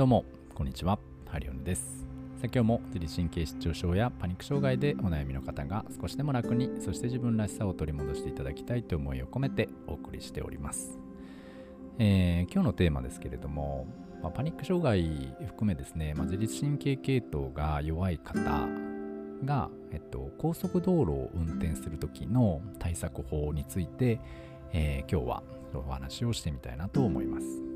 どうも、こんにちは。ハリオンです。さ今日も自律神経失調症やパニック障害でお悩みの方が少しでも楽に、そして自分らしさを取り戻していただきたいという思いを込めてお送りしております。えー、今日のテーマですけれども、まあ、パニック障害含めですね、まあ、自律神経系統が弱い方が、えっと、高速道路を運転する時の対策法について、えー、今日はお話をしてみたいなと思います。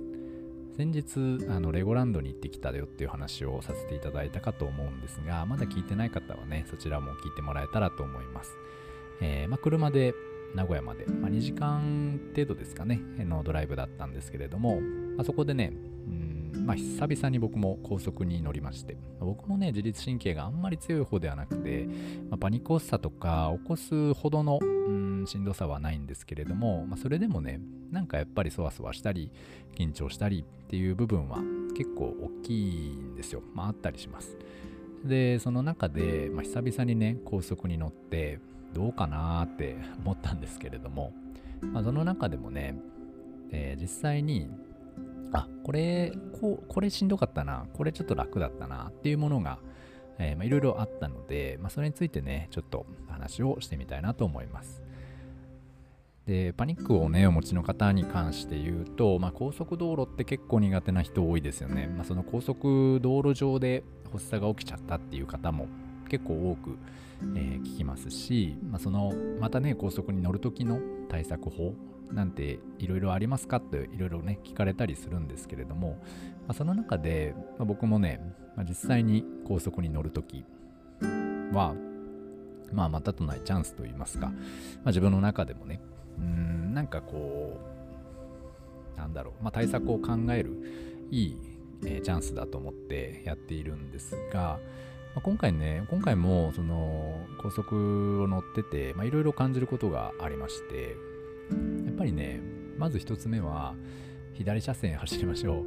先日あのレゴランドに行ってきたよっていう話をさせていただいたかと思うんですがまだ聞いてない方はねそちらも聞いてもらえたらと思います、えー、まあ、車で名古屋まで、まあ、2時間程度ですかねのドライブだったんですけれども、まあ、そこでねまあ、久々に僕も高速に乗りまして、僕もね、自律神経があんまり強い方ではなくて、まあ、パニック発作とか起こすほどの、うん、しんどさはないんですけれども、まあ、それでもね、なんかやっぱりそわそわしたり、緊張したりっていう部分は結構大きいんですよ。まあ、あったりします。で、その中で、まあ、久々にね、高速に乗って、どうかなって思ったんですけれども、まあ、その中でもね、えー、実際にあ、これ、こ、これしんどかったな、これちょっと楽だったなっていうものが、えいろいろあったので、まあ、それについてね、ちょっと話をしてみたいなと思います。で、パニックをね、お持ちの方に関して言うと、まあ、高速道路って結構苦手な人多いですよね。まあ、その高速道路上で発作が起きちゃったっていう方も結構多く、えー、聞きますし、まあ、そのまたね高速に乗る時の対策法なんていろいろありますか？っていろいろね聞かれたりするんですけれども、まあ、その中で、まあ、僕もね、まあ、実際に高速に乗るときはまあまたとないチャンスといいますか、まあ、自分の中でもねうんなんかこうなんだろう、まあ、対策を考えるいい、えー、チャンスだと思ってやっているんですが、まあ、今回ね今回もその高速を乗ってていろいろ感じることがありましてやっぱりね、まず一つ目は、左車線走りましょう。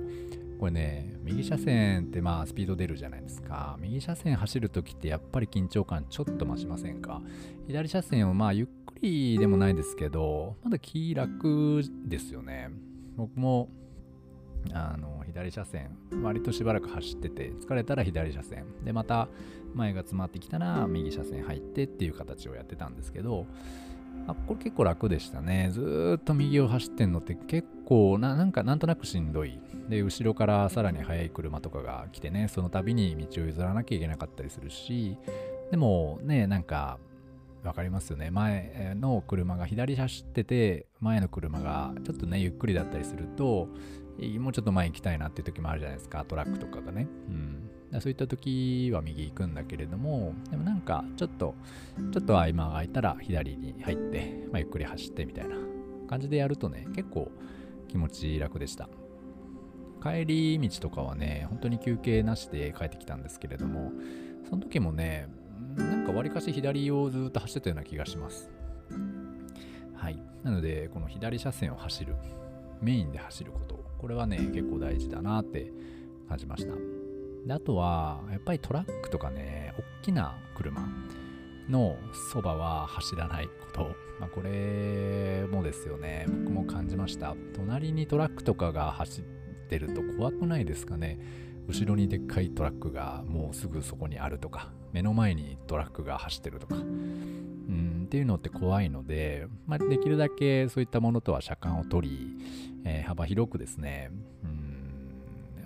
これね、右車線ってまあスピード出るじゃないですか。右車線走るときってやっぱり緊張感ちょっと増しませんか？左車線をまあゆっくりでもないですけど、まだ気楽ですよね。僕もあの左車線割としばらく走ってて疲れたら左車線でまた前が詰まってきたら右車線入ってっていう形をやってたんですけどあこれ結構楽でしたね。ずっと右を走ってんのって結構な、なんかなんとなくしんどい。で、後ろからさらに速い車とかが来てね、その度に道を譲らなきゃいけなかったりするし、でもね、なんか、わかりますよね。前の車が左走ってて、前の車がちょっとね、ゆっくりだったりすると、もうちょっと前行きたいなっていう時もあるじゃないですか、トラックとかがね。うん。そういった時は右行くんだけれども、でもなんかちょっと、ちょっと合間が空いたら左に入って、まあ、ゆっくり走ってみたいな感じでやるとね、結構気持ち楽でした。帰り道とかはね、本当に休憩なしで帰ってきたんですけれども、その時もね、なんかわりかし左をずっと走ってたような気がします。はい。なので、この左車線を走る、メインで走ること、これはね、結構大事だなって感じました。であとは、やっぱりトラックとかね、大きな車のそばは走らないこと。まあ、これもですよね、僕も感じました。隣にトラックとかが走ってると怖くないですかね。後ろにでっかいトラックがもうすぐそこにあるとか、目の前にトラックが走ってるとか、うん、っていうのって怖いので、まあ、できるだけそういったものとは車間を取り、えー、幅広くですね、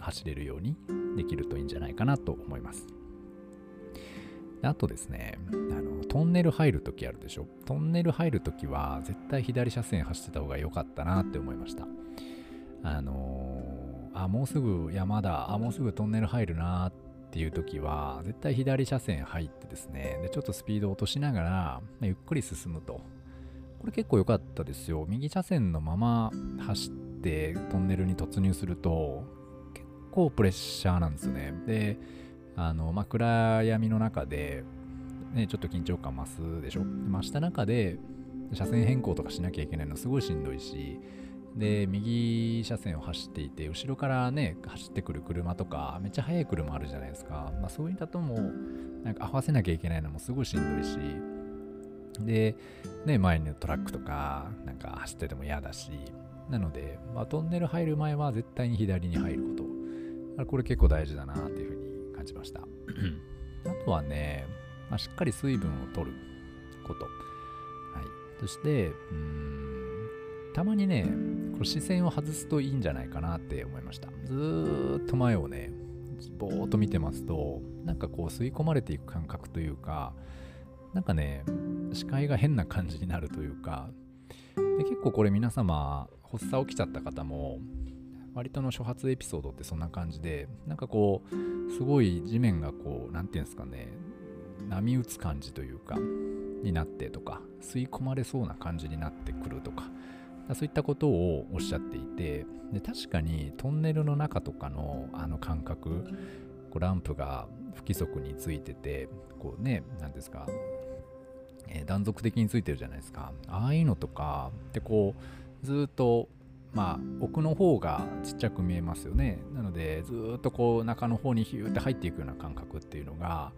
走れるようにできるといいんじゃないかなと思います。あとですね、あのトンネル入るときあるでしょ？トンネル入るときは絶対左車線走ってた方が良かったなって思いました。あのー、あ、もうすぐ山だ、あ、もうすぐトンネル入るなっていうときは、絶対左車線入ってですね、で、ちょっとスピード落としながら、ゆっくり進むと。これ結構良かったですよ。右車線のまま走ってトンネルに突入すると、構プレッシャーなんですよね。で、あの、まあ、暗闇の中で、ね、ちょっと緊張感増すでしょ？増した中で、車線変更とかしなきゃいけないのすごいしんどいし、で、右車線を走っていて、後ろからね、走ってくる車とか、めっちゃ速い車あるじゃないですか。まあ、そういったとも、なんか合わせなきゃいけないのもすごいしんどいし、で、ね、前にトラックとか、なんか走ってても嫌だし、なので、まあ、トンネル入る前は絶対に左に入ること。これ結構大事だなっていうふうに感じました。あとはね、まあ、しっかり水分を取ること。はい。そして、うん、たまにね、この視線を外すといいんじゃないかなって思いました。ずーっと前をね、ぼーっと見てますと、なんかこう吸い込まれていく感覚というか、なんかね、視界が変な感じになるというか、で結構これ皆様、発作起きちゃった方も、割との初発エピソードってそんな感じで、なんかこう、すごい地面がこう、なんていうんですかね、波打つ感じというか、になってとか、吸い込まれそうな感じになってくるとか、そういったことをおっしゃっていて、で確かにトンネルの中とかのあの感覚、こうランプが不規則についてて、こうね、何ですか、えー、断続的についてるじゃないですか。ああいうのとかってこう、ずっとまあ奥の方がちっちゃく見えますよね。なのでずっとこう中の方にヒューって入っていくような感覚っていうのが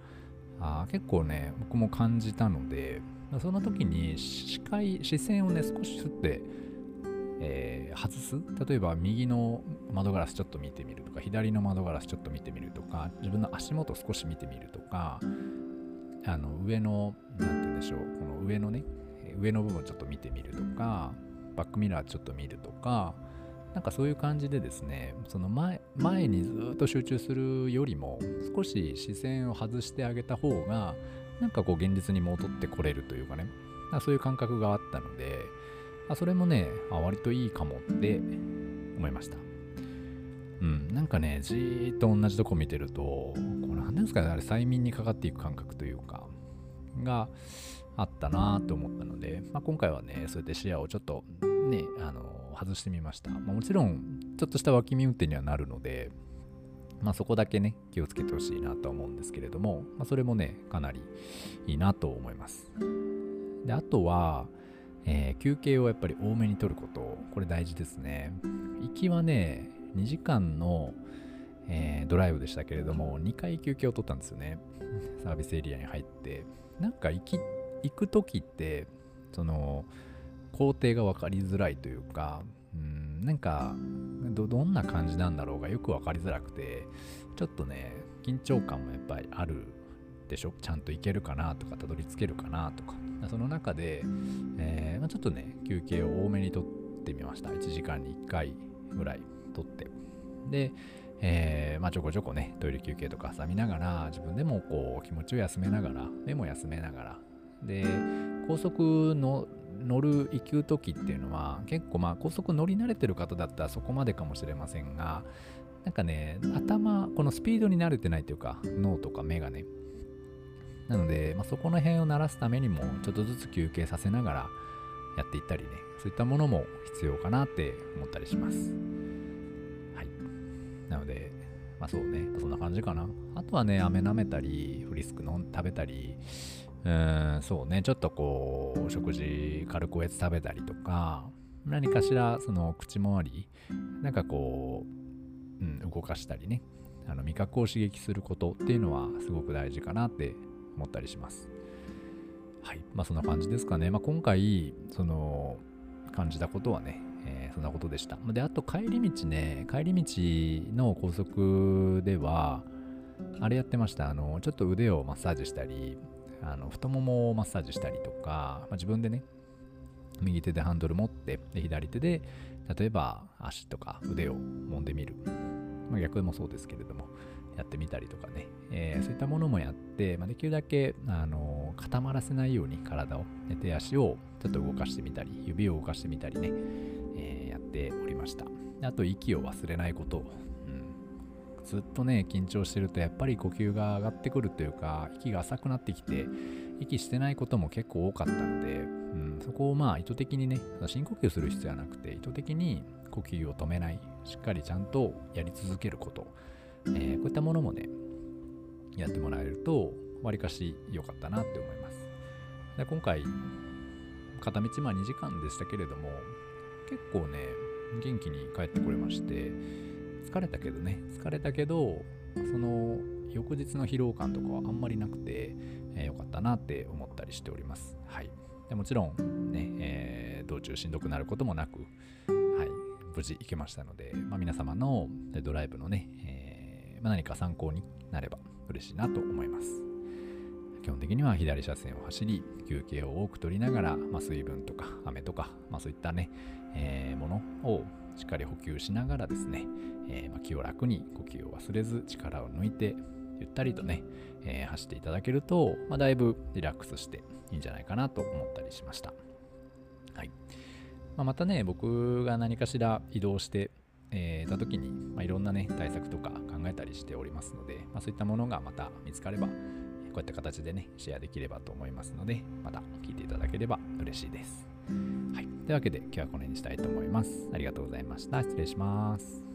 あ結構ね僕も感じたのでその時に視界視線をね少し振って、えー、外す。例えば右の窓ガラスちょっと見てみるとか左の窓ガラスちょっと見てみるとか自分の足元少し見てみるとかあの上の何て言うんでしょうこの上のね上の部分ちょっと見てみるとかバックミラーちょっと見るとか、なんかそういう感じでですね、その前前にずっと集中するよりも、少し視線を外してあげた方が、なんかこう現実に戻ってこれるというかね、かそういう感覚があったので、あそれもねあ、割といいかもって思いました。うん、なんかね、じーっと同じとこ見てると、これ何ですかね、あれ催眠にかかっていく感覚というか、が、あったなと思ったので、まあ、今回はね、そうやって視野をちょっとね、あの外してみました。まあ、もちろん、ちょっとした脇見運転にはなるので、まあ、そこだけね、気をつけてほしいなと思うんですけれども、まあ、それもね、かなりいいなと思います。で、あとは、えー、休憩をやっぱり多めに取ること、これ大事ですね。行きはね、2時間の、えー、ドライブでしたけれども、2回休憩を取ったんですよね。サービスエリアに入って。なんか行きっ行く時ってその工程が分かりづらいというかうんなんかどんな感じなんだろうがよく分かりづらくてちょっとね緊張感もやっぱりあるでしょ？ちゃんと行けるかなとかたどり着けるかなとか。その中で、えーまあ、ちょっとね休憩を多めにとってみました。1時間に1回ぐらいとって。で、えー、まあ、ちょこちょこねトイレ休憩とかさ見ながら自分でもこう気持ちを休めながら目も休めながらで高速の乗る行く時っていうのは結構まあ高速乗り慣れてる方だったらそこまでかもしれませんがなんかね頭このスピードに慣れてないというか脳とか目がね。なので、まあ、そこの辺を鳴らすためにもちょっとずつ休憩させながらやっていったりねそういったものも必要かなって思ったりします。はい。なのでまあそうね。そんな感じかな。あとはね飴舐めたりフリスクの食べたりうん、そうね、ちょっとこう、食事、軽くおやつ食べたりとか、何かしら、その口周り、なんかこう、うん、動かしたりね、あの味覚を刺激することっていうのはすごく大事かなって思ったりします。はい。まあそんな感じですかね。まあ今回、その、感じたことはね、えー、そんなことでした。で、あと帰り道ね、帰り道の高速では、あれやってました。あの、ちょっと腕をマッサージしたり、あの太ももをマッサージしたりとか、まあ、自分でね、右手でハンドル持って、で左手で、例えば足とか腕を揉んでみる。まあ、逆もそうですけれども、やってみたりとかね、えー、そういったものもやって、まあ、できるだけ、あの固まらせないように体を、手足をちょっと動かしてみたり、指を動かしてみたりね、えー、やっておりました。あと、息を忘れないことずっとね、緊張してるとやっぱり呼吸が上がってくるというか、息が浅くなってきて、息してないことも結構多かったので、うん、そこをまあ意図的にね、深呼吸する必要はなくて、意図的に呼吸を止めない、しっかりちゃんとやり続けること、えー、こういったものもね、やってもらえると、わりかし良かったなって思います。で今回、片道まあ2時間でしたけれども、結構ね、元気に帰ってこれまして、疲れたけどね、疲れたけど、その翌日の疲労感とかはあんまりなくて、えー、よかったなって思ったりしております。はい。でもちろんね、えー、道中しんどくなることもなく、はい、無事行けましたので、まあ、皆様のドライブのね、えまあ、何か参考になれば嬉しいなと思います。基本的には左車線を走り、休憩を多く取りながら、まあ、水分とか雨とか、まあ、そういったね、えー、ものをしっかり補給しながらですね、えー、ま気を楽に呼吸を忘れず力を抜いてゆったりとね、えー、走っていただけると、まあ、だいぶリラックスしていいんじゃないかなと思ったりしました。はいまあ、またね、僕が何かしら移動して、えー、た時に、まあ、いろんなね、対策とか考えたりしておりますので、ま、そういったものがまた見つかれば、こういった形でね、シェアできればと思いますので、また聞いていただければ嬉しいです。はい。というわけで今日はこの辺にしたいと思います。ありがとうございました。失礼します。